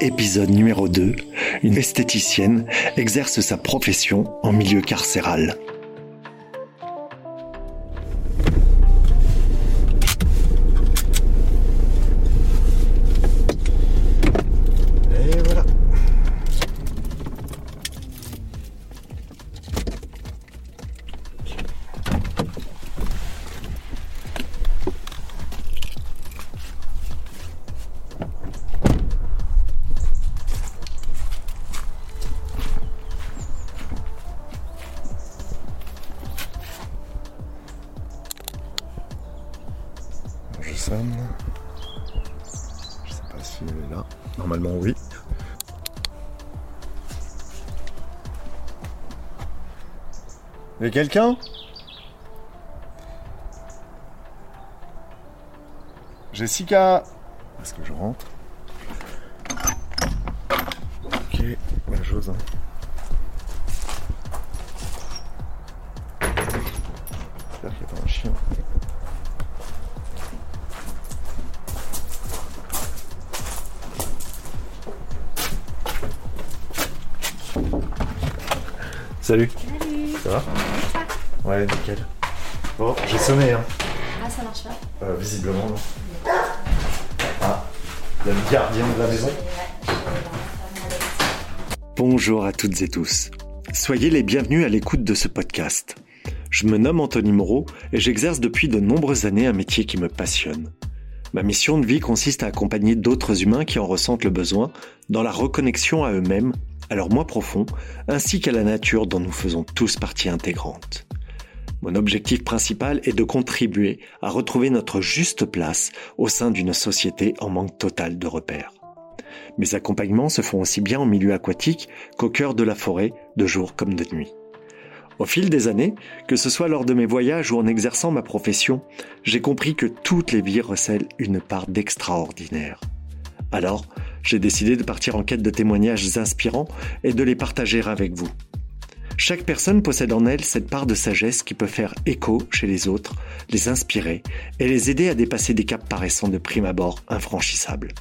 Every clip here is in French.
Épisode numéro 2. Une esthéticienne exerce sa profession en milieu carcéral. Y a quelqu'un Jessica Est-ce que je rentre Ok, la chose. J'espère qu'il n'y a pas un chien. Salut. Salut Ça va? Ouais, nickel. Bon, j'ai sonné, hein. Ah, ça marche pas Euh, visiblement, non. Ah, il y a le gardien de la maison. Bonjour à toutes et tous. Soyez les bienvenus à l'écoute de ce podcast. Je me nomme Anthony Moreau et j'exerce depuis de nombreuses années un métier qui me passionne. Ma mission de vie consiste à accompagner d'autres humains qui en ressentent le besoin dans la reconnexion à eux-mêmes, à leur moi profond, ainsi qu'à la nature dont nous faisons tous partie intégrante. Mon objectif principal est de contribuer à retrouver notre juste place au sein d'une société en manque total de repères. Mes accompagnements se font aussi bien en milieu aquatique qu'au cœur de la forêt, de jour comme de nuit. Au fil des années, que ce soit lors de mes voyages ou en exerçant ma profession, j'ai compris que toutes les vies recèlent une part d'extraordinaire. Alors, j'ai décidé de partir en quête de témoignages inspirants et de les partager avec vous. Chaque personne possède en elle cette part de sagesse qui peut faire écho chez les autres, les inspirer et les aider à dépasser des caps paraissant de prime abord infranchissables.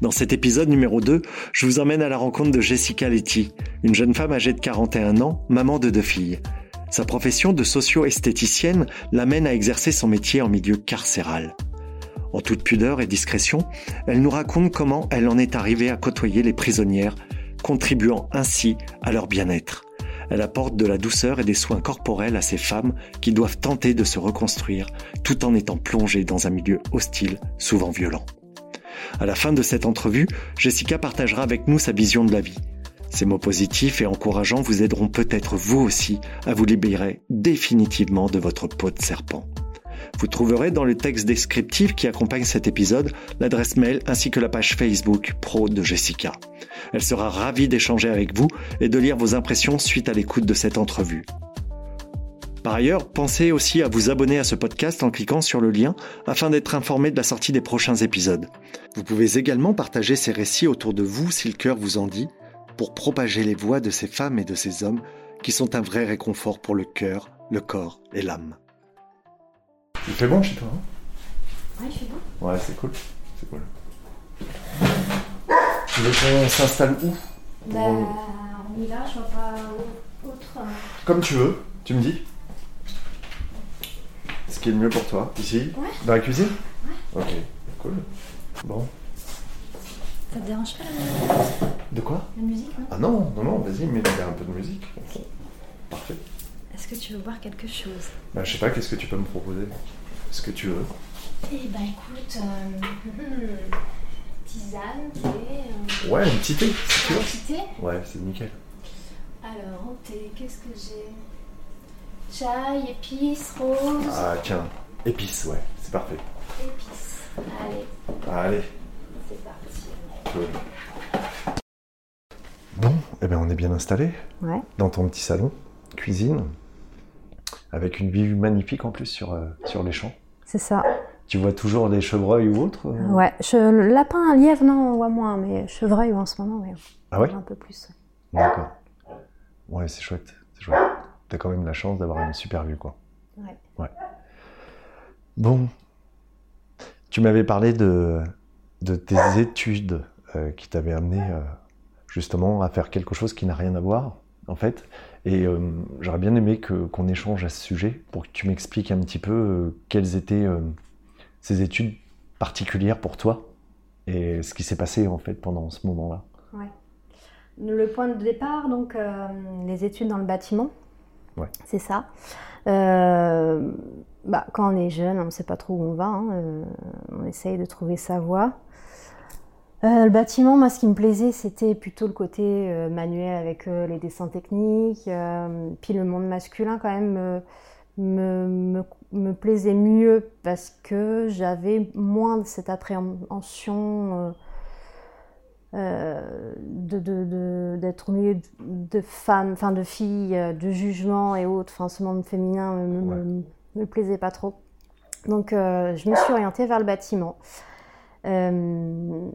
Dans cet épisode numéro 2, je vous emmène à la rencontre de Jessica Letty, une jeune femme âgée de 41 ans, maman de deux filles. Sa profession de socio-esthéticienne l'amène à exercer son métier en milieu carcéral. En toute pudeur et discrétion, elle nous raconte comment elle en est arrivée à côtoyer les prisonnières, contribuant ainsi à leur bien-être. Elle apporte de la douceur et des soins corporels à ces femmes qui doivent tenter de se reconstruire tout en étant plongées dans un milieu hostile, souvent violent. À la fin de cette entrevue, Jessica partagera avec nous sa vision de la vie. Ces mots positifs et encourageants vous aideront peut-être vous aussi à vous libérer définitivement de votre peau de serpent. Vous trouverez dans le texte descriptif qui accompagne cet épisode l'adresse mail ainsi que la page Facebook pro de Jessica. Elle sera ravie d'échanger avec vous et de lire vos impressions suite à l'écoute de cette entrevue. Par ailleurs, pensez aussi à vous abonner à ce podcast en cliquant sur le lien afin d'être informé de la sortie des prochains épisodes. Vous pouvez également partager ces récits autour de vous si le cœur vous en dit, pour propager les voix de ces femmes et de ces hommes qui sont un vrai réconfort pour le cœur, le corps et l'âme. Il fait bon chez toi, Ouais, je suis bon. Ouais, c'est cool. C'est cool. Tu veux qu'on s'installe où Bah, on y va, je vois pas autre. euh, Comme tu veux, tu me dis. Ce qui est le mieux pour toi, ici Ouais. Dans la cuisine Ok, cool. Bon. Ça te dérange pas la musique De quoi La musique, non Ah non, non, non, vas-y, mets un peu de musique. Parfait. Est-ce que tu veux boire quelque chose? Bah, je sais pas, qu'est-ce que tu peux me proposer? Ce que tu veux. Eh bah écoute, euh, tisane, thé, euh, Ouais, un petit thé, si tu veux. un petit thé. Ouais, c'est nickel. Alors, en thé, qu'est-ce que j'ai? Chai, épices, rose, Ah, tiens, épices, ouais, c'est parfait. épices. Allez, Allez, c'est parti. cool. Bon, eh ben on est bien installé Ouais. dans ton petit salon, cuisine, avec une vue magnifique en plus sur, euh, sur les champs. C'est ça. Tu vois toujours des chevreuils ou autres euh Ouais. lapin, lièvre, non, on voit moins, mais chevreuil en ce moment, mais Ah ouais un peu plus. D'accord. Ouais, c'est chouette, c'est chouette. T'as quand même la chance d'avoir une super vue, quoi. Ouais. Ouais. Bon, tu m'avais parlé de, de tes études euh, qui t'avaient amené euh, justement à faire quelque chose qui n'a rien à voir, en fait. Et euh, j'aurais bien aimé que, qu'on échange à ce sujet pour que tu m'expliques un petit peu quelles étaient ces études particulières pour toi et ce qui s'est passé en fait pendant ce moment-là. Ouais. Le point de départ, donc, euh, les études dans le bâtiment. Ouais. C'est ça. Euh, bah, quand on est jeune, on ne sait pas trop où on va. hein, euh, on essaye de trouver sa voie. Le bâtiment, moi, ce qui me plaisait, c'était plutôt le côté manuel avec les dessins techniques. puis le monde masculin, quand même, me, me, me- me plaisait mieux parce que j'avais moins de cette appréhension euh, euh, de, de- de- d'être au milieu de, femmes, enfin de filles, euh, de jugement et autres. Enfin, ce monde féminin me, me- Ouais. me- me plaisait pas trop. Donc, euh, je me suis orientée vers le bâtiment. Euh,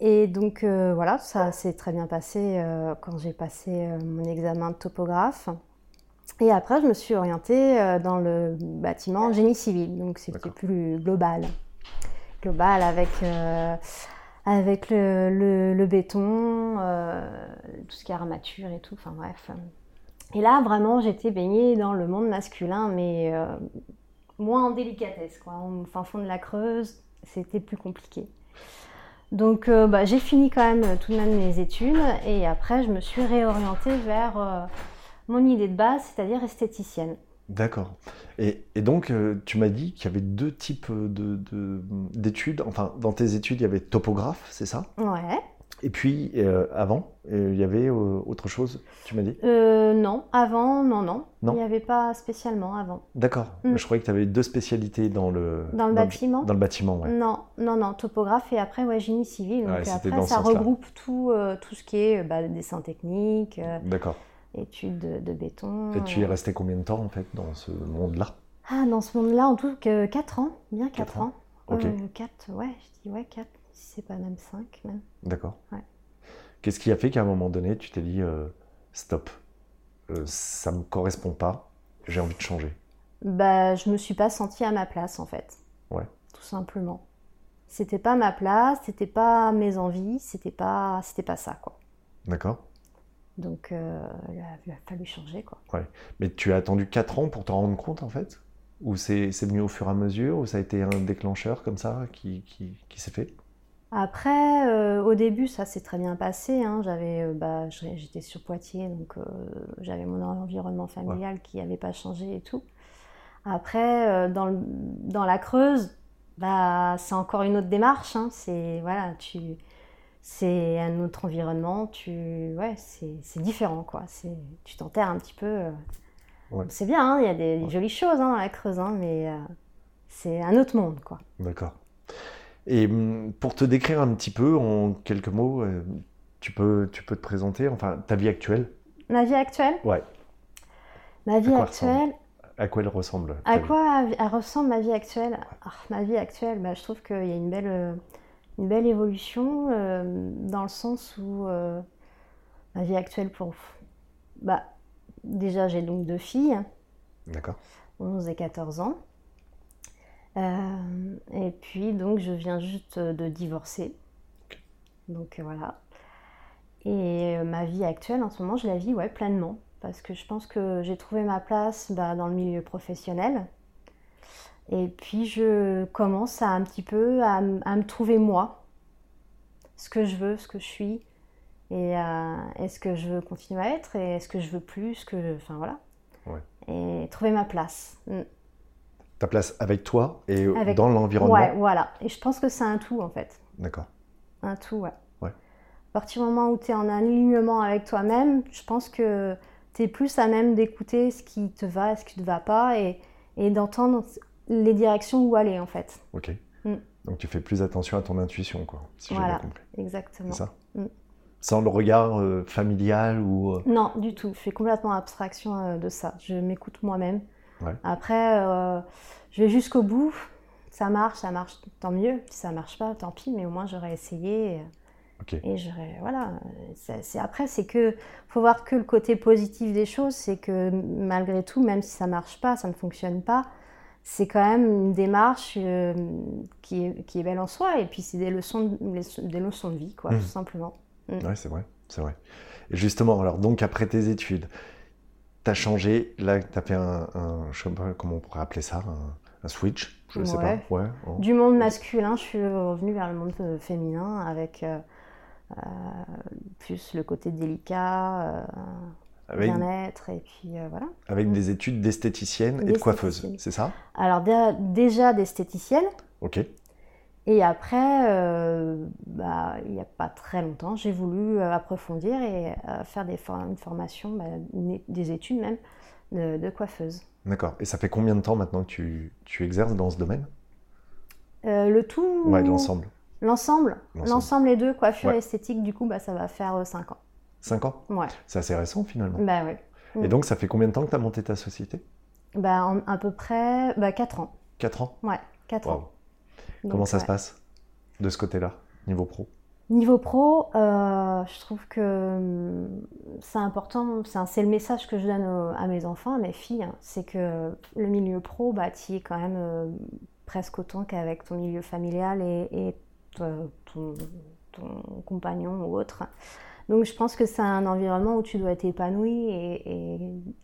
et donc, voilà, ça s'est très bien passé quand j'ai passé mon examen de topographe. Et après, je me suis orientée euh, dans le bâtiment génie civil. Donc, c'était plus global. Global avec, euh, avec le, le- le béton, euh, tout ce qui est armature et tout. Enfin, bref. Et là, vraiment, j'étais baignée dans le monde masculin, mais euh, moins en délicatesse, quoi. Au fin fond de la Creuse, c'était plus compliqué. Donc, euh, bah, j'ai fini quand même tout de même mes études et après, je me suis réorientée vers euh, mon idée de base, c'est-à-dire esthéticienne. D'accord. Et, et donc, euh, tu m'as dit qu'il y avait deux types de, de- d'études. Enfin, dans tes études, il y avait topographe, c'est ça? Ouais. Et puis, euh, avant, euh, il y avait euh, autre chose, tu m'as dit? Euh, non, avant, non, non. Non. Il n'y avait pas spécialement avant. D'accord. Mm. Je croyais que tu avais deux spécialités dans le, Dans le bâtiment Dans le bâtiment, ouais. Non, non, non, topographe et après, ouais, génie civil. Donc Ouais, après, ça regroupe tout, tout ce qui est bah, dessin technique, D'accord. Études de, de béton. Et tu es euh. resté combien de temps, en fait, dans ce monde-là? Ah, dans ce monde-là, en tout cas, 4 ans, bien 4 Quatre ans. ans. Ok. 4, ouais, je dis ouais, 4, si c'est pas même 5 même. D'accord. Ouais. Qu'est-ce qui a fait qu'à un moment donné, tu t'es dit euh, stop, euh, ça me correspond pas, j'ai envie de changer? Bah, je me suis pas sentie à ma place en fait. Ouais. Tout simplement. C'était pas ma place, c'était pas mes envies, c'était pas, c'était pas ça quoi. D'accord Donc, euh, il, a, fallu changer quoi. Mais tu as attendu 4 ans pour t'en rendre compte, en fait? Ou c'est venu au fur et à mesure? Ou ça a été un déclencheur comme ça qui, qui, qui s'est fait? Après, euh, au début, ça s'est très bien passé. hein. J'avais, euh, bah, j'étais sur Poitiers, donc euh, j'avais mon environnement familial qui n'avait pas changé et tout. Après, dans, le- dans la Creuse, bah, c'est encore une autre démarche. hein. C'est voilà, tu, c'est un autre environnement. Tu, ouais, c'est différent quoi. C'est, tu t'enterres un petit peu. euh. Ouais. C'est bien. hein, Il y a des, des Ouais. jolies choses hein, la Creuse, hein, mais euh, c'est un autre monde quoi. D'accord. Et hum, pour te décrire un petit peu, en quelques mots, euh, tu peux, tu peux te présenter, enfin, ta vie actuelle? Ma vie actuelle? Ouais. Ma vie actuelle. À quoi elle ressemble À quoi elle ressemble ma vie actuelle? Ah, Ma vie actuelle, bah, je trouve qu'il y a une belle, une belle évolution euh, dans le sens où euh, ma vie actuelle pour... Bah, déjà, j'ai donc deux filles, D'accord. 11 et 14 ans. Euh, et puis, donc, je viens juste de divorcer. Donc, voilà. Et ma vie actuelle, en ce moment, je la vis ouais, pleinement. Parce que je pense que j'ai trouvé ma place bah, dans le milieu professionnel. Et puis, je commence à un petit peu à, me trouver moi. Ce que je veux, ce que je suis. Et euh, est-ce que je veux continuer à être et est-ce que je veux plus ce que je- Enfin, voilà. Ouais. Et trouver ma place. Mm. Ta place avec toi et Avec- dans l'environnement Ouais, voilà. Et je pense que c'est un tout, en fait. D'accord. Un tout, ouais. Ouais. À partir du moment où tu es en alignement avec toi-même, je pense que tu es plus à même d'écouter ce qui te va ce qui ne te va pas et, et d'entendre les directions où aller, en fait. Ok. Mm. Donc tu fais plus attention à ton intuition, quoi, si j'ai Voilà. bien compris. Exactement. C'est ça Mm. Sans le regard euh, familial ou... euh, Non, du tout. Je fais complètement abstraction euh, de ça. Je m'écoute moi-même. Ouais. Après, je vais jusqu'au bout. Ça marche, ça marche, tant mieux. Si ça marche pas, tant pis, mais au moins j'aurais essayé. et- Ok. Et j'aurais. Voilà. C'est- après, c'est que. faut voir que le côté positif des choses, c'est que malgré tout, même si ça marche pas, ça ne fonctionne pas, c'est quand même une démarche euh, qui, est, qui, est, belle en soi. Et puis, c'est des leçons, de, des leçons de vie, quoi, mmh. tout simplement. Mmh. Oui, c'est vrai, c'est vrai. Et justement, alors, donc, après tes études, tu as changé, là, tu as fait un, un, je sais pas comment on pourrait appeler ça, un, switch, je ne sais pas. Ouais, Du monde masculin, je suis revenue vers le monde euh, féminin avec euh, euh, plus le côté délicat, bien-être, et puis voilà. Avec mmh. des études d'esthéticienne et de coiffeuse, c'est ça? Alors déjà d'esthéticienne. Ok. Et après, euh, bah, il n'y a pas très longtemps, j'ai voulu euh, approfondir et euh, faire des une formation, bah, des études même, de, coiffeuse. D'accord. Et ça fait combien de temps maintenant que tu, tu exerces dans ce domaine? Le tout Ouais, l'ensemble. L'ensemble L'ensemble, les deux, coiffure et esthétique, du coup, bah, ça va faire 5 ans. 5 ans Ouais. C'est assez récent finalement. Bah. Et donc, ça fait combien de temps que tu as monté ta société? Bah, À peu près bah, 4 ans. 4 ans? Ouais, 4 ans. Comment ça se passe de ce côté-là, niveau pro? Niveau pro, euh, je trouve que hum, c'est important, c'est le message que je donne à mes enfants, à mes filles, hein. c'est que le milieu pro, bah, tu es quand même euh, presque autant qu'avec ton milieu familial et, ton, compagnon ou autre. Donc je pense que c'est un environnement où tu dois être épanoui et,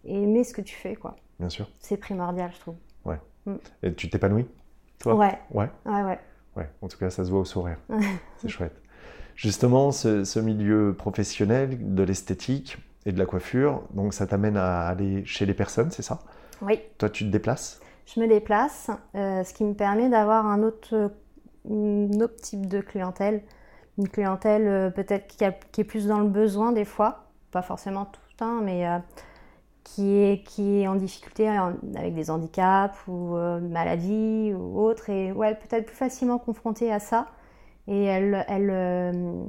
aimer ce que tu fais. quoi. Bien sûr. C'est primordial, je trouve. Ouais. Mm. Et tu t'épanouis toi? Ouais. ouais? Ouais, ouais. Ouais, en tout cas, ça se voit au sourire. c'est chouette. Justement, ce, milieu professionnel de l'esthétique et de la coiffure, donc ça t'amène à aller chez les personnes, c'est ça? Oui. Toi, tu te déplaces? Je me déplace, euh, ce qui me permet d'avoir un autre, autre type de clientèle. Une clientèle euh, peut-être qui, qui, est plus dans le besoin des fois, pas forcément tout le temps, mais euh, qui est, qui est en difficulté avec des handicaps ou euh, maladies ou autres, et ouais, peut-être plus facilement confrontée à ça. Et elle, elle, euh,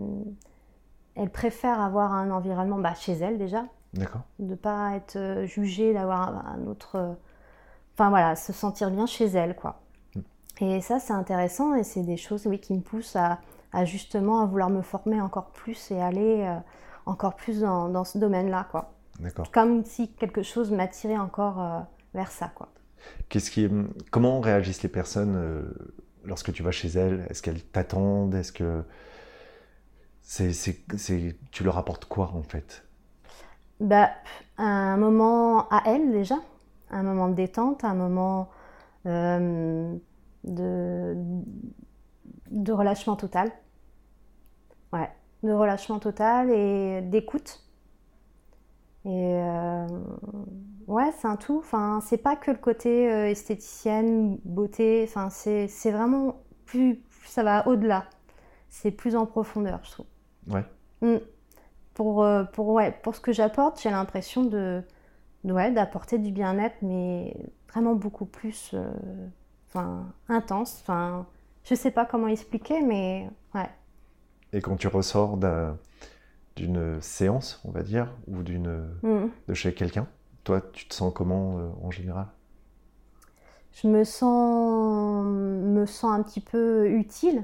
elle préfère avoir un environnement bah, chez elle déjà. D'accord. De ne pas être euh, jugée, d'avoir un, autre. Enfin voilà, se sentir bien chez elle, quoi. Hmm. Et ça, c'est intéressant et c'est des choses oui, qui me poussent à, à, justement à vouloir me former encore plus et aller encore plus dans, dans ce domaine-là, quoi. Comme si quelque chose m'attirait encore euh, vers ça, quoi. Qu'est-ce qui, comment réagissent les personnes euh, lorsque tu vas chez elles? Est-ce qu'elles t'attendent? Est-ce que c'est, c'est, tu leur apportes quoi en fait? Bah, un moment à elles déjà, un moment de détente, un moment euh, de, de relâchement total. Ouais, de relâchement total et d'écoute et euh, ouais, c'est un tout. Enfin, c'est pas que le côté euh, esthéticienne, beauté. Enfin, c'est, vraiment plus, ça va au-delà. C'est plus en profondeur, je trouve. Ouais. Mm. Pour, euh, pour, ouais, pour ce que j'apporte, j'ai l'impression de, ouais, d'apporter du bien-être, mais vraiment beaucoup plus enfin, intense. Enfin, je sais pas comment expliquer, mais ouais. Et quand tu ressors d'un d'une séance, on va dire, ou d'une mm. de chez quelqu'un. Toi, tu te sens comment euh, en général? Je me sens me sens un petit peu utile,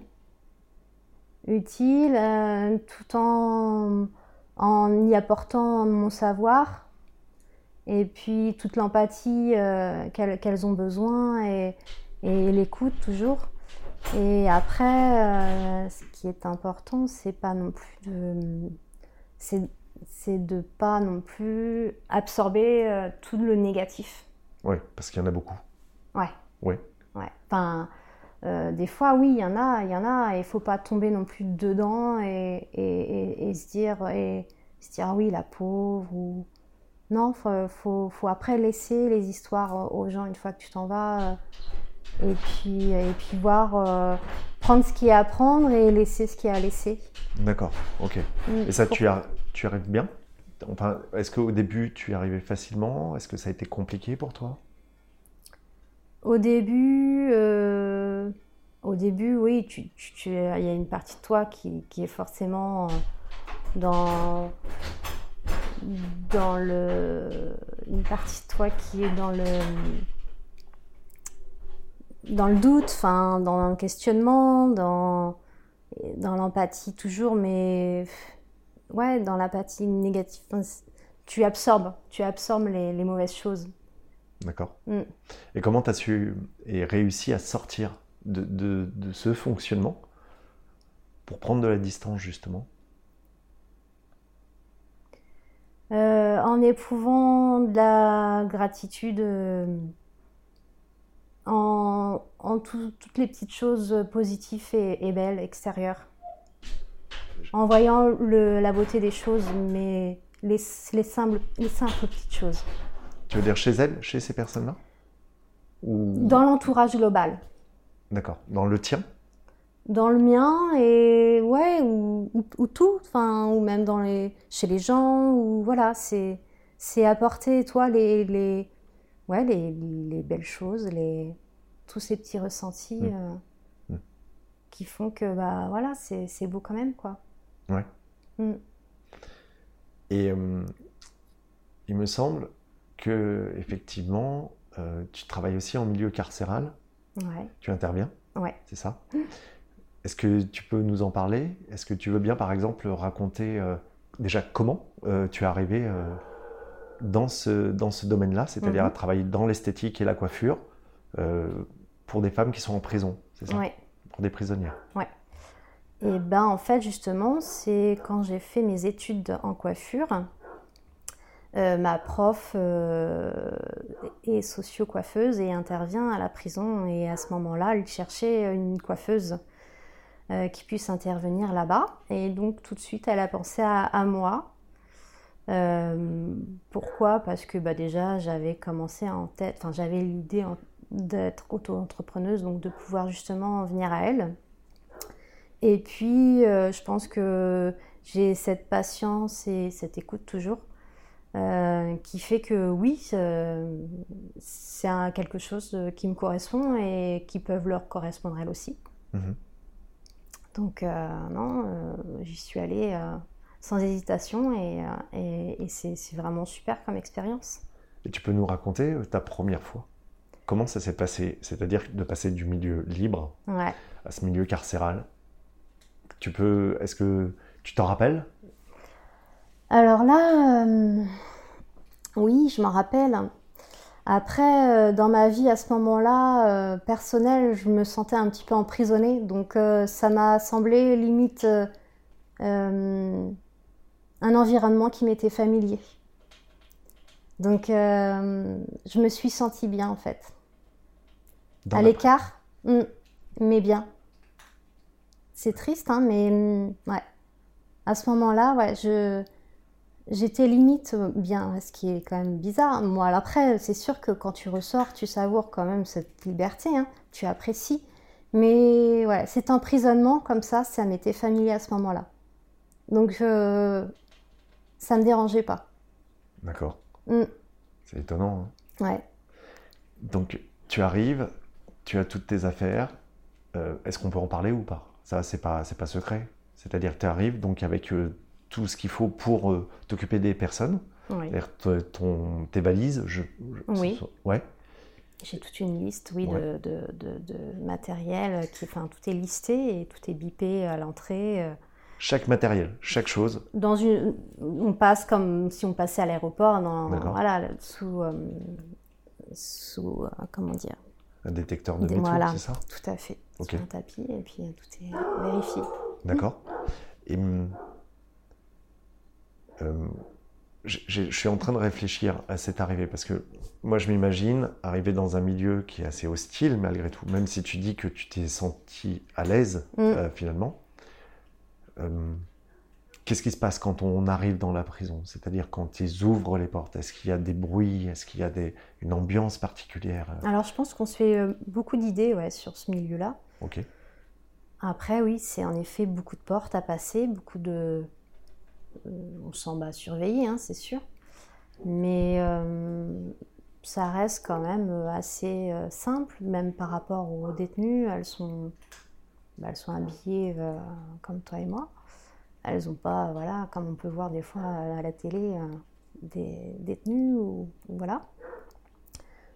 utile, euh, tout en en y apportant mon savoir et puis toute l'empathie euh, qu'elles ont besoin et, et l'écoute toujours. Et après, ce qui est important, c'est pas non plus de c'est de pas non plus absorber euh, tout le négatif. Oui, parce qu'il y en a beaucoup. Ouais. Oui. Ouais. Enfin, euh, des fois, oui, il y en a, il y en a, et il faut pas tomber non plus dedans et, et, et, se dire, et se dire, ah oui, la pauvre, ou... Non, faut, faut, faut, après laisser les histoires aux gens une fois que tu t'en vas, euh, et puis, et puis voir, prendre ce qu'il y a à prendre et laisser ce qu'il y a à laisser. D'accord, ok. Mm. Et ça, tu, arrives bien? Enfin, Est-ce qu'au début, tu y arrivais facilement? Est-ce que ça a été compliqué pour toi? Au début, euh, au début oui, il tu, y a une partie de toi qui, qui est forcément dans, dans le. Une partie de toi qui est dans le dans le doute, enfin, dans le questionnement, dans, dans l'empathie toujours, mais ouais, dans l'apathie négative. Tu absorbes, tu absorbes les, mauvaises choses. D'accord. Mm. Et comment tu as su et réussi à sortir de, de- de ce fonctionnement pour prendre de la distance, justement? Euh, en éprouvant de la gratitude euh, en, en tout- toutes les petites choses positives et, et belles extérieures. En voyant le- la beauté des choses, mais les, les simples, les simples petites choses. Tu veux dire chez elle, chez ces personnes-là? Ou... Dans l'entourage global. D'accord. Dans le tien? Dans le mien et ouais, ou, ou- ou tout, enfin, ou même dans les, chez les gens, ou voilà, c'est, c'est apporter, toi, les, les, ouais, les, les belles choses, les, tous ces petits ressentis Mm. euh, Mm. qui font que, bah voilà, c'est, beau quand même, quoi. Ouais. Mm. Et euh, il me semble que effectivement, euh, tu travailles aussi en milieu carcéral. Ouais, Tu interviens, ouais. c'est ça Est-ce que tu peux nous en parler? Est-ce que tu veux bien, par exemple, raconter déjà comment tu es arrivé dans ce, dans ce domaine-là, c'est-à-dire Mhm. à travailler dans l'esthétique et la coiffure euh, pour des femmes qui sont en prison, c'est ça? Ouais. Pour des prisonnières. Et ben en fait justement c'est quand j'ai fait mes études en coiffure, euh, ma prof euh, est socio-coiffeuse et intervient à la prison et à ce moment-là elle cherchait une coiffeuse euh, qui puisse intervenir là-bas et donc tout de suite elle a pensé à, à moi. Euh, pourquoi? Parce que bah, déjà j'avais commencé en tête, enfin j'avais l'idée d'être auto-entrepreneuse donc de pouvoir justement venir à elle. Et puis, euh, je pense que j'ai cette patience et cette écoute toujours euh, qui fait que oui, c'est quelque chose qui me correspond et qui peuvent leur correspondre elles aussi. Mhm. Donc, non, j'y suis allée sans hésitation et, euh, et- et c'est vraiment super comme expérience. Et tu peux nous raconter euh, ta première fois? Comment ça s'est passé? C'est-à-dire de passer du milieu libre Ouais. à ce milieu carcéral? Tu peux, est-ce que tu t'en rappelles? Alors là, euh, oui, je m'en rappelle. Après, dans ma vie à ce moment-là, euh, personnelle, je me sentais un petit peu emprisonnée. Donc euh, ça m'a semblé limite euh, un environnement qui m'était familier. Donc euh, je me suis sentie bien en fait. Dans à l'écart, hmm, mais bien. C'est triste, hein, mais hmm, ouais. À ce moment-là, ouais, je j'étais limite euh, bien, ce qui est quand même bizarre. Moi, après, c'est sûr que quand tu ressors, tu savoures quand même cette liberté, hein, tu apprécies. Mais ouais, cet emprisonnement comme ça, ça m'était familier à ce moment-là. Donc, euh, ça me dérangeait pas. D'accord. Hmm, C'est étonnant. hein. ouais. Donc, tu arrives, tu as toutes tes affaires. Euh, est-ce qu'on peut en parler ou pas? Ça, c'est pas, pas secret. C'est-à-dire que tu arrives donc avec euh, tout ce qu'il faut pour euh, t'occuper des personnes. Oui. Ton, tes valises. Je, je- Oui. Ouais. J'ai toute une liste, oui, Ouais. de, de, de- de matériel. Qui, enfin, tout est listé et tout est bipé à l'entrée. Chaque matériel, chaque chose. Dans une, on passe comme si on passait à l'aéroport, dans, voilà, sous, euh, sous, euh, comment dire, Un détecteur de métaux, voilà. c'est ça? tout à fait, Ok. sur un tapis et puis euh, tout est vérifié. D'accord. Et hum, euh, je suis en train de réfléchir à cette arrivée parce que moi je m'imagine arriver dans un milieu qui est assez hostile malgré tout, même si tu dis que tu t'es senti à l'aise Mm. finalement. Euh, Qu'est-ce qui se passe quand on arrive dans la prison? C'est-à-dire quand ils ouvrent les portes, est-ce qu'il y a des bruits, est-ce qu'il y a des, une ambiance particulière Alors je pense qu'on se fait euh, beaucoup d'idées ouais, sur ce milieu-là. Ok. Après, oui, c'est en effet beaucoup de portes à passer, beaucoup de. euh, on s'en bat surveillé, hein, c'est sûr. Mais euh, ça reste quand même euh, assez euh, simple, même par rapport aux détenues. Elles sont, bah, elles sont habillées euh, comme toi et moi. Elles n'ont pas, voilà, comme on peut voir des fois à la télé, euh, des détenues ou voilà.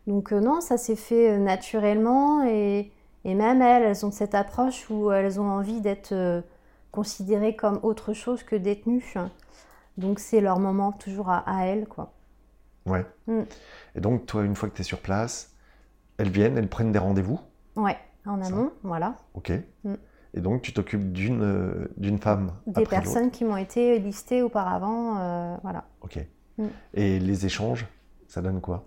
Donc euh, non, ça s'est fait naturellement et, et même elles, elles ont cette approche où elles ont envie d'être considérées comme autre chose que détenues. Donc c'est leur moment toujours à, à elles, quoi. Ouais. Mm. Et donc, toi, une fois que tu es sur place, elles viennent, elles prennent des rendez-vous? Ouais, en Ça. amont, voilà. Ok. Mm. Et donc, tu t'occupes d'une euh, d'une femme Des après personnes qui m'ont été listées auparavant, euh, voilà. Ok. Mm. Et les échanges, ça donne quoi?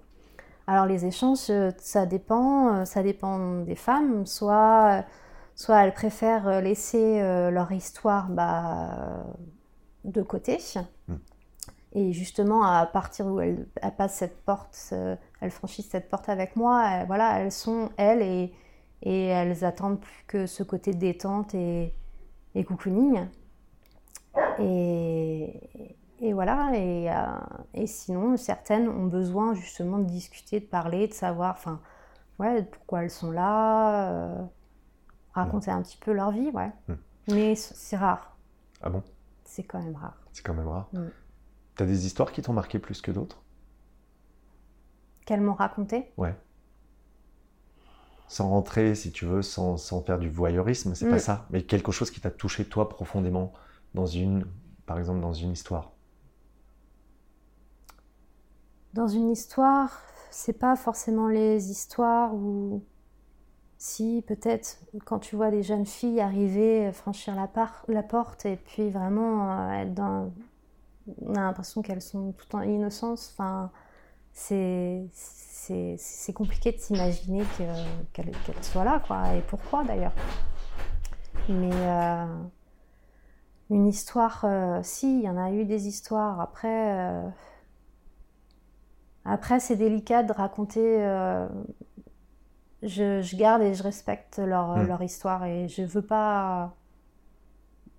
Alors les échanges, euh, ça dépend, ça dépend des femmes. Soit, soit elles préfèrent laisser euh, leur histoire bah, de côté. Mm. Et justement, à partir où elles, elles passent cette porte, elles franchissent cette porte avec moi, elles- voilà, elles sont elles et, et elles attendent plus que ce côté détente et, et cocooning. Et, et voilà, et, euh, et sinon, certaines ont besoin justement de discuter, de parler, de savoir enfin, ouais, pourquoi elles sont là, euh, raconter un petit peu leur vie, ouais. Mm. Mais c'est rare, Ah bon? C'est quand même rare. C'est quand même rare. Mm. T'as des histoires qui t'ont marqué plus que d'autres? Qu'elles m'ont raconté? Ouais. Sans rentrer, si tu veux, sans, sans faire du voyeurisme, c'est Mm. pas ça. Mais quelque chose qui t'a touché toi profondément dans une, par exemple, dans une histoire. Dans une histoire, c'est pas forcément les histoires où, si peut-être quand tu vois des jeunes filles arriver, euh, franchir la, par- la porte et puis vraiment euh, être dans. On a l'impression qu'elles sont tout en innocence. Enfin, c'est compliqué de s'imaginer que- qu'elles qu'elles soient là, quoi. Et pourquoi d'ailleurs Mais euh, une histoire, euh, si, il y en a eu des histoires. Après. euh, après, c'est délicat de raconter. je, je garde et je respecte leur, Mm. leur histoire et je veux pas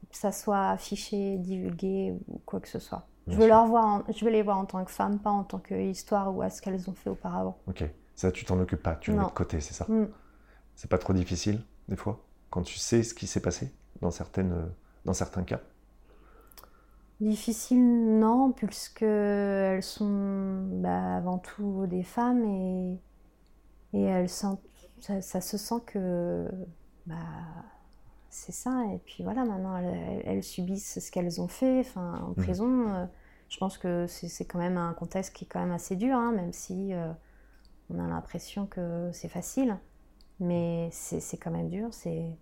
que ça soit affiché, divulgué ou quoi que ce soit. Bien Je veux, sûr. leur voir en- je veux les voir en tant que femmes, pas en tant qu'histoire ou à ce qu'elles ont fait auparavant. Ok. Ça, tu t'en occupes pas, tu le mets de côté, c'est ça Mm. C'est pas trop difficile, des fois, quand tu sais ce qui s'est passé dans, certaines, euh, dans certains cas Difficile, non, puisque elles sont bah, avant tout des femmes et, et elles sentent, ça, ça se sent que bah, c'est ça. Et puis voilà, maintenant elles, subissent ce qu'elles ont fait. Enfin, en Mhm. prison, euh, je pense que c'est quand même un contexte qui est quand même assez dur, hein, même si euh, on a l'impression que c'est facile. Mais c'est quand même dur. C'est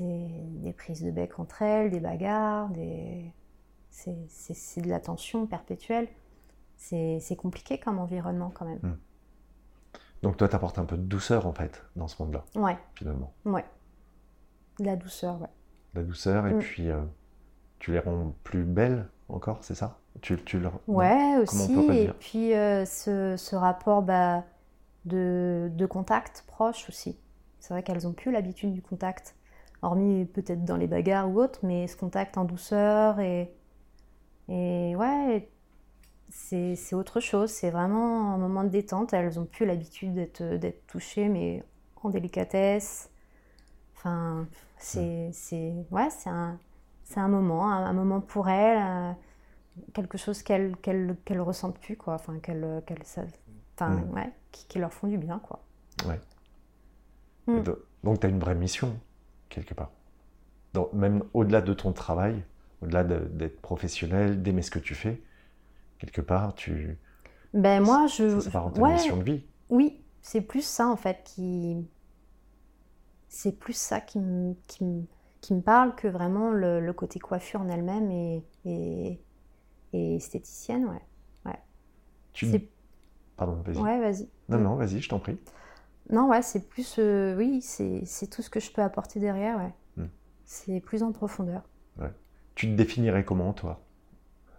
des prises de bec entre elles, des bagarres, des c'est de la tension perpétuelle. C'est compliqué comme environnement quand même. Donc toi, t'apportes un peu de douceur, en fait, dans ce monde-là, Ouais, finalement. ouais. De la douceur, ouais. La douceur, et Mm. puis euh, tu les rends plus belles encore, c'est ça? Tu, tu leur... non? Ouais, Comment on aussi. Et puis euh, ce, ce rapport bah, de, de contact proche aussi. C'est vrai qu'elles ont plus l'habitude du contact, hormis peut-être dans les bagarres ou autres, mais ce contact en douceur et, et ouais, c'est autre chose. C'est vraiment un moment de détente. Elles ont plus l'habitude d'être touchées, mais en délicatesse. Enfin, c'est c'est ouais, c'est un c'est un moment, un, un moment pour elles. euh, quelque chose qu'elles qu'elles qu'elles ressentent plus quoi enfin enfin Mm. ouais qui, qui leur font du bien quoi Ouais. Mm. Donc tu as une vraie mission, quelque part. Donc, même au-delà de ton travail, au-delà de- d'être professionnel, d'aimer ce que tu fais, quelque part, tu... ben moi je ça une ouais mission de vie. oui c'est plus ça en fait qui c'est plus ça qui me qui me qui me parle que vraiment le, le côté coiffure en elle-même et, et et esthéticienne ouais. Tu... c'est Pardon, vas-y. ouais vas-y. Non, non, vas-y, je t'en prie. non ouais c'est plus euh, oui c'est c'est tout ce que je peux apporter derrière ouais. Mm. c'est plus en profondeur. Tu te définirais comment, toi?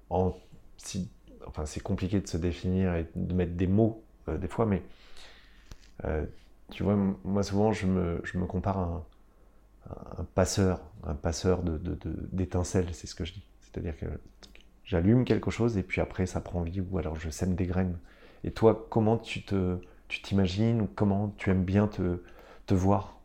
En... si... Enfin, c'est compliqué de se définir et de mettre des mots, euh, des fois, mais... euh, tu vois, moi, souvent, je me, je me compare à un, passeur, un passeur d'étincelles, c'est ce que je dis. C'est-à-dire que j'allume quelque chose et puis après, ça prend vie, ou alors je sème des graines. Et toi, comment tu te... Tu t'imagines ou comment tu aimes bien te, te voir?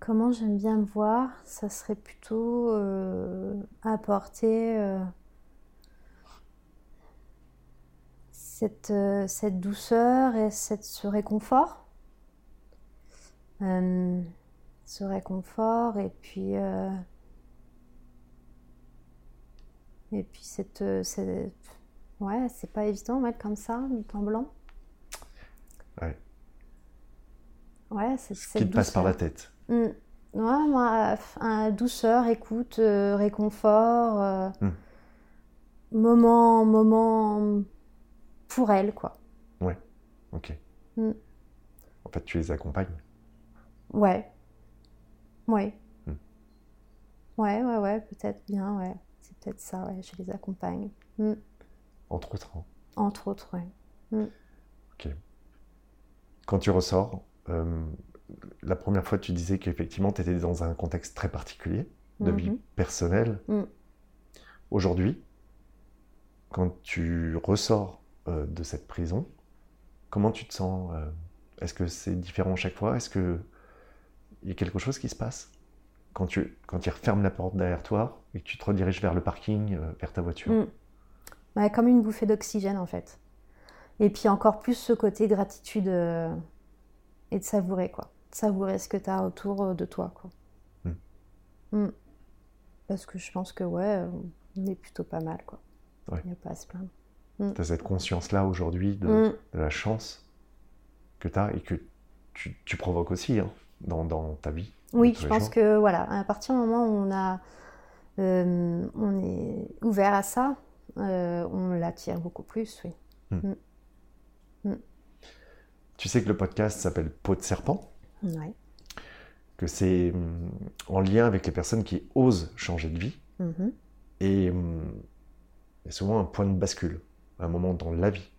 Comment j'aime bien me voir, ça serait plutôt euh, apporter euh, cette, euh, cette douceur et cette, ce réconfort. Euh, ce réconfort et puis, euh, Et puis, cette, cette- ouais, c'est pas évident, mettre comme ça, du temps blanc. Ouais. Ouais, c'est Ce qui te passe par la tête. Mm. Ouais, moi, un douceur, écoute, euh, réconfort, Mm. moment, moment pour elle, quoi. Ok. Mm. En fait, tu les accompagnes. Ouais. Ouais. Mm. Ouais, ouais, ouais, peut-être bien, ouais. C'est peut-être ça, ouais, je les accompagne. Mm. Entre autres. hein. Entre autres, ouais. Quand tu ressors, euh, la première fois, tu disais qu'effectivement, tu étais dans un contexte très particulier, de vie Mhm. personnelle. Aujourd'hui, quand tu ressors euh, de cette prison, comment tu te sens euh, Est-ce que c'est différent chaque fois? Est-ce que il y a quelque chose qui se passe quand tu, quand la porte derrière toi et que tu te rediriges vers le parking, euh, vers ta voiture? Mm. Ouais, comme une bouffée d'oxygène, en fait. Et puis encore plus ce côté gratitude et de savourer, quoi. De savourer ce que tu as autour de toi, quoi. Mm. Mm. Parce que je pense que, ouais, on est plutôt pas mal, quoi. Ouais. Il n'y a pas à se plaindre. Tu as cette conscience-là aujourd'hui de, Mm. de la chance que tu as et que tu, tu provoques aussi hein, dans, dans ta vie. Oui, je pense que voilà, à partir du moment où on a, euh, on est ouvert à ça, euh, on l'attire beaucoup plus, oui. Tu sais que le podcast s'appelle Peau de serpent, Ouais. que c'est en lien avec les personnes qui osent changer de vie Mhm. et a souvent un point de bascule, un moment dans la vie.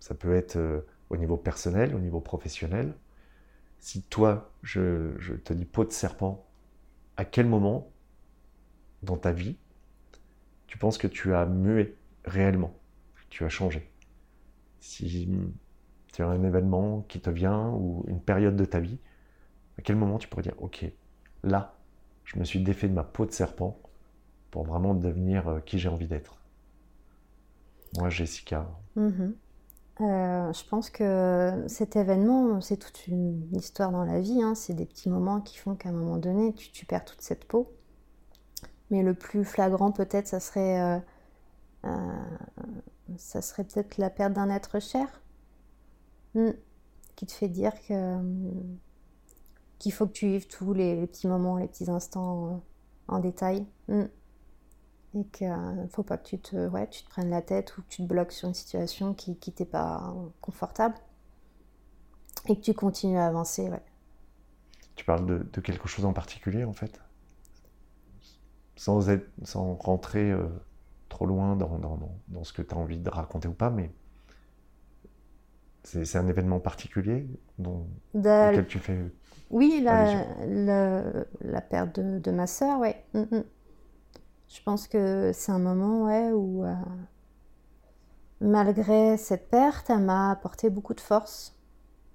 Ça peut être euh, au niveau personnel, au niveau professionnel. Si toi, je, te dis peau de serpent, à quel moment dans ta vie tu penses que tu as mué réellement, que tu as changé? Si tu as un événement qui te vient ou une période de ta vie, à quel moment tu pourrais dire, ok, là, je me suis défait de ma peau de serpent pour vraiment devenir euh, qui j'ai envie d'être? Moi, Jessica, Mhm. Euh, je pense que cet événement, c'est toute une histoire dans la vie. hein. C'est des petits moments qui font qu'à un moment donné, tu, perds toute cette peau. Mais le plus flagrant, peut-être, ça serait, euh, euh, serait peut-être la perte d'un être cher, Mm. qui te fait dire que qu'il faut que tu vives tous les, petits moments, les petits instants en détail. Mm et qu'il ne faut pas que tu te, ouais, tu te prennes la tête ou que tu te bloques sur une situation qui t'est pas confortable et que tu continues à avancer. Ouais. tu parles de, de quelque chose en particulier en fait? Sans, être, sans rentrer euh, trop loin dans, dans- dans- ce que tu as envie de raconter ou pas, mais c'est un événement particulier dont, De- auquel tu fais. oui, la, la perte de, de ma sœur, ouais. Mm, mm. Je pense que c'est un moment ouais, où, euh, malgré cette perte, elle m'a apporté beaucoup de force.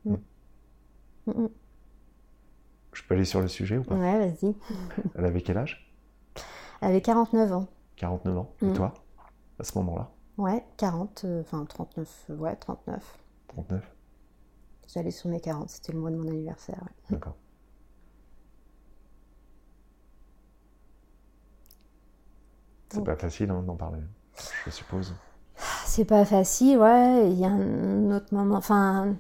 Mm. Mm, mm. Je peux aller sur le sujet ou pas? Ouais, vas-y. Elle avait quel âge? Elle avait 49 ans. 49 ans. Et toi, à ce moment-là? Ouais, 40, euh, enfin 39, euh, ouais, 39. 39 J'allais sur mes 40, c'était le mois de mon anniversaire. ouais. D'accord. C'est pas facile hein, d'en parler, je suppose. C'est pas facile, ouais. Il y a un autre moment, enfin.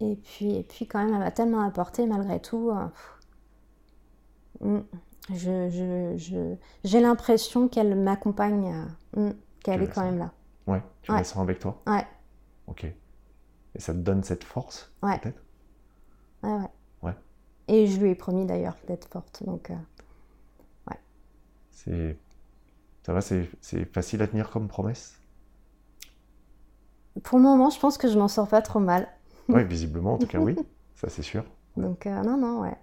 Et puis, et puis quand même, elle m'a tellement apporté malgré tout. euh. Mm. Je, je, je- j'ai l'impression qu'elle m'accompagne, euh, mm, qu'elle est quand même là. Ouais, tu Ouais. la sens avec toi Ouais, Ok. Et ça te donne cette force, Ouais. peut-être? Ouais, ouais. Ouais. Et je lui ai promis d'ailleurs d'être forte, donc. euh, C'est. Ça va, c'est facile à tenir comme promesse? Pour le moment, je pense que je m'en sors pas trop mal. Oui, visiblement, en tout cas, oui. Ça, c'est sûr. Donc, euh, non, non, ouais.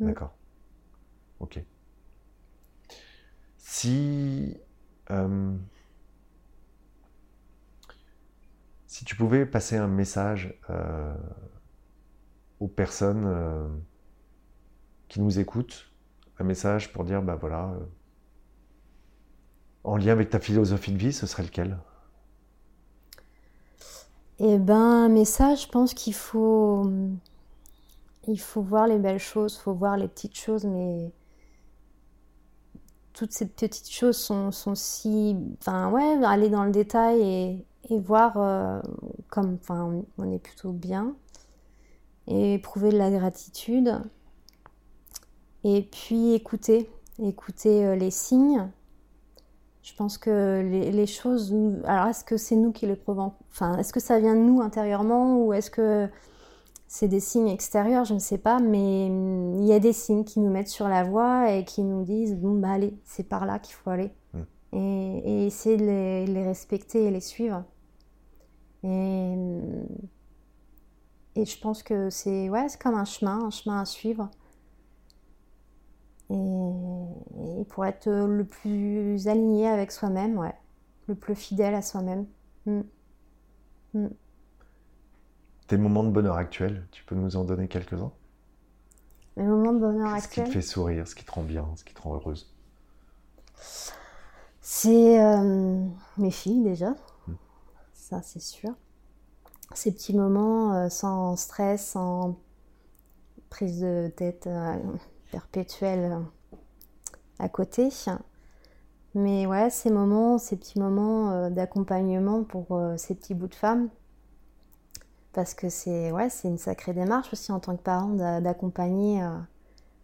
Mm. D'accord. Ok. Si. euh, si tu pouvais passer un message euh, aux personnes qui nous écoutent, un message pour dire, bah voilà, en lien avec ta philosophie de vie, ce serait lequel? Eh ben, mais ça, je pense qu'il faut, il faut voir les belles choses, faut voir les petites choses, mais toutes ces petites choses sont, sont si. Enfin, ouais, aller dans le détail et, voir euh, comme. Enfin, on est plutôt bien. Et éprouver de la gratitude. Et puis écouter. Écouter euh, les signes. Je pense que les, les choses. Alors, est-ce que c'est nous qui les prouvons? Enfin, est-ce que ça vient de nous intérieurement ou est-ce que c'est des signes extérieurs, je ne sais pas, mais hum, il y a des signes qui nous mettent sur la voie et qui nous disent bon bah allez, c'est par là qu'il faut aller. Mm. Et, et essayer de les, les respecter et les suivre. Et, hum, et je pense que c'est ouais, c'est comme un chemin, un chemin à suivre. Et, et pour être le plus aligné avec soi-même, ouais, le plus fidèle à soi-même. Mm. Mm. Tes moments de bonheur actuels, tu peux nous en donner quelques-uns? Mes moments de bonheur Ce qui te actuels. fait sourire, ce qui te rend bien, ce qui te rend heureuse? C'est euh, mes filles déjà, Mm. ça c'est sûr. Ces petits moments euh, sans stress, sans prise de tête euh, perpétuelle à côté. Mais ouais, ces moments, ces petits moments euh, d'accompagnement pour euh, ces petits bouts de femmes. Parce que c'est ouais, c'est une sacrée démarche aussi en tant que parent d'a- d'accompagner euh,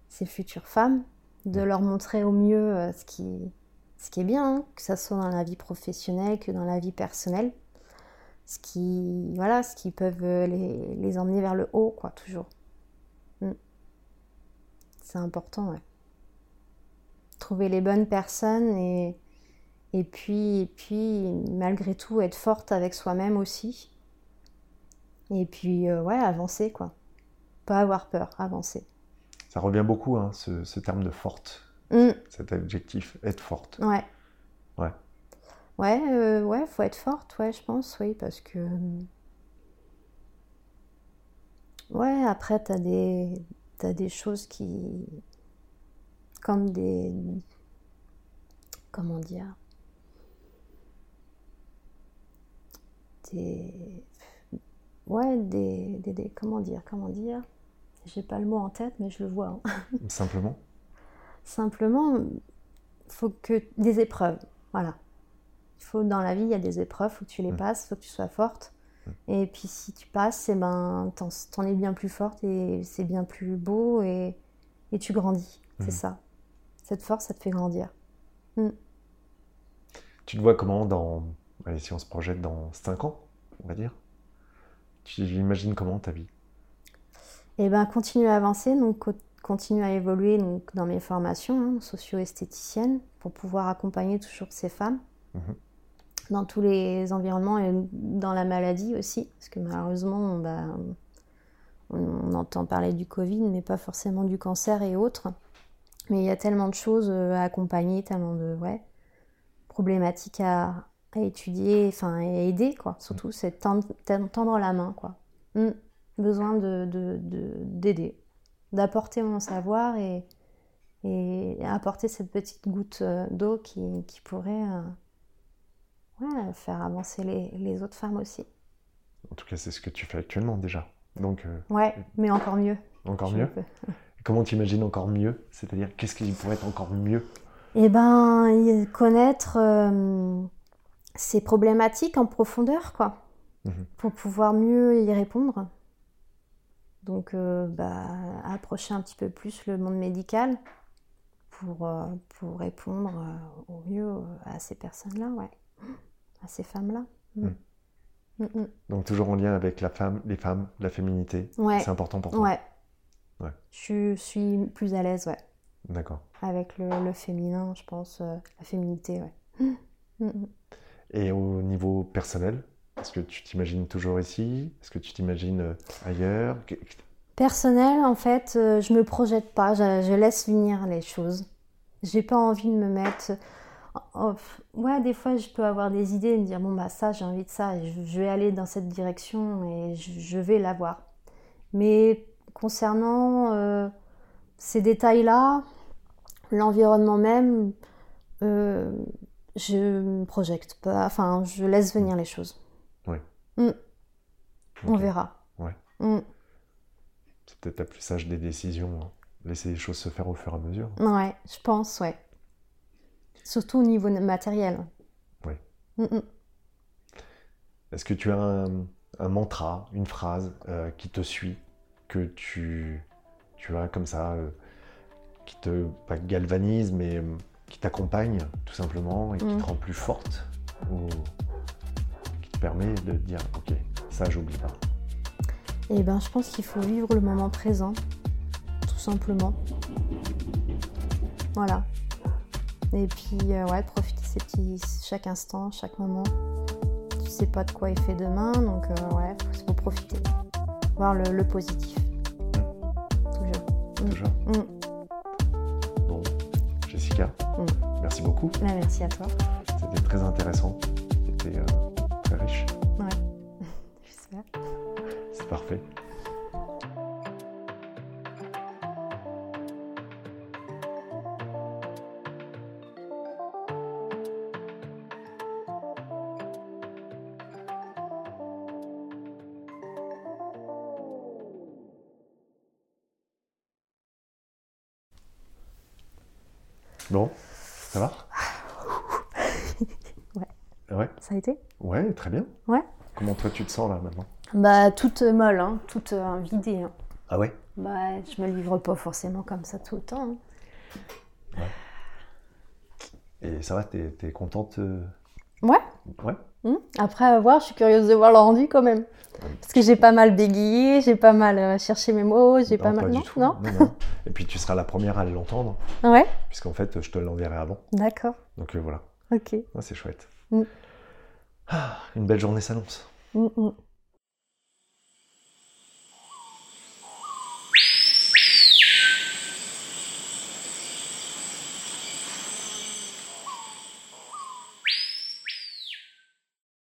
ces futures femmes, de leur montrer au mieux ce qui, ce qui est bien, hein, que ça soit dans la vie professionnelle que dans la vie personnelle. Ce qui, voilà, ce qui peuvent les, les emmener vers le haut, quoi, toujours. C'est important, ouais. Trouver les bonnes personnes et, et puis, et puis, malgré tout, être forte avec soi-même aussi. Et puis, euh, ouais, avancer, quoi. Pas avoir peur, avancer. Ça revient beaucoup, hein, ce, ce terme de forte, Mm. cet adjectif, être forte. Ouais. Ouais. Ouais, euh, ouais, faut être forte, ouais, je pense, oui, parce que. Ouais, après, t'as des, t'as des choses qui. Comme des. Comment dire Des. Ouais, des, des, des- Comment dire Comment dire J'ai pas le mot en tête, mais je le vois. hein. Simplement. Simplement, faut que des épreuves, voilà. Il faut dans la vie, il y a des épreuves, faut que tu les Mm. passes, faut que tu sois forte. Et puis si tu passes, eh ben t'en, es bien plus forte et c'est bien plus beau et, et tu grandis. C'est ça. Cette force, ça te fait grandir. Tu te vois comment dans, allez, si on se projette dans 5 ans, on va dire? Tu imagines comment ta vie? Et ben continuer à avancer, donc co- continuer à évoluer donc, dans mes formations hein, socio-esthéticiennes pour pouvoir accompagner toujours ces femmes Mhm. Dans tous les environnements et dans la maladie aussi, parce que malheureusement on, entend parler du Covid, mais pas forcément du cancer et autres. Mais il y a tellement de choses euh, à accompagner, tellement de ouais, problématiques à, étudier, enfin à aider quoi. Surtout c'est tendre, la main quoi. Mm. Besoin de- d'aider, d'apporter mon savoir et, et apporter cette petite goutte euh, d'eau qui, qui pourrait euh, ouais, faire avancer les, les autres femmes aussi. En tout cas, c'est ce que tu fais actuellement déjà. Donc, euh, Ouais, mais encore mieux. encore mieux. Comment tu imagines encore mieux? C'est-à-dire, qu'est-ce qui pourrait être encore mieux? Eh ben, connaître euh, ces problématiques en profondeur, quoi, Mhm. pour pouvoir mieux y répondre. Donc, euh, bah, approcher un petit peu plus le monde médical pour, pour répondre au mieux à ces personnes-là, ouais, à ces femmes-là. Mm. Mm. Mm. Donc, toujours en lien avec la femme, les femmes, la féminité. Ouais. C'est important pour toi. Ouais. Ouais. Je suis plus à l'aise, ouais, D'accord. avec le, le féminin, je pense, euh, la féminité, ouais. Et au niveau personnel, est-ce que tu t'imagines toujours ici? Est-ce que tu t'imagines euh, ailleurs? Personnel, en fait, euh, je me projette pas, je, je laisse venir les choses. J'ai pas envie de me mettre. Oh, ouais, des fois, je peux avoir des idées et me dire bon bah ça, j'ai envie de ça, et je, je vais aller dans cette direction et je, je vais l'avoir. Mais concernant euh, ces détails-là, l'environnement même, euh, je me projette pas. Enfin, je laisse venir les choses. On Ok. verra. Ouais. Mm. C'est peut-être la plus sage des décisions. hein. Laisser les choses se faire au fur et à mesure. Ouais, je pense, ouais. Surtout au niveau matériel. Oui. Mm, mm. Est-ce que tu as un, un mantra, une phrase euh, qui te suit, que tu, tu as comme ça, euh, qui te pas galvanise, mais euh, qui t'accompagne tout simplement et qui Mm. te rend plus forte ou qui te permet de dire ok, ça j'oublie pas. Et ben, je pense qu'il faut vivre le moment présent, tout simplement. Voilà. Et puis, euh, ouais, profiter ces petits, chaque instant, chaque moment. Tu sais pas de quoi est fait demain, donc euh, ouais, faut, faut profiter. Voir le, le positif. Toujours. Mm. Toujours. Mm. Bon, Jessica, Mm. merci beaucoup. Bah, merci à toi. C'était très intéressant. C'était euh, très riche. J'espère. C'est parfait. Bon, ça va Ouais. Ouais, Ça a été ouais, très bien. Ouais. Comment toi tu te sens là maintenant Bah, toute molle, hein, toute euh, vidée. hein. Ah ouais Bah, je me livre pas forcément comme ça tout le temps. hein. Et ça va, t'es es contente euh Ouais. Ouais. Hmm. Après avoir, je suis curieuse de voir le rendu quand même. Parce que j'ai pas mal bégayé, j'ai pas mal euh, cherché mes mots, j'ai pas mal. du non, tout. non non. Et puis tu seras la première à l'entendre, Ouais, puisqu'en fait je te l'enverrai avant. d'accord. Donc euh, voilà, Ok. Ah, c'est chouette. Mm. Ah, une belle journée s'annonce. Mm, mm.